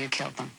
you killed them.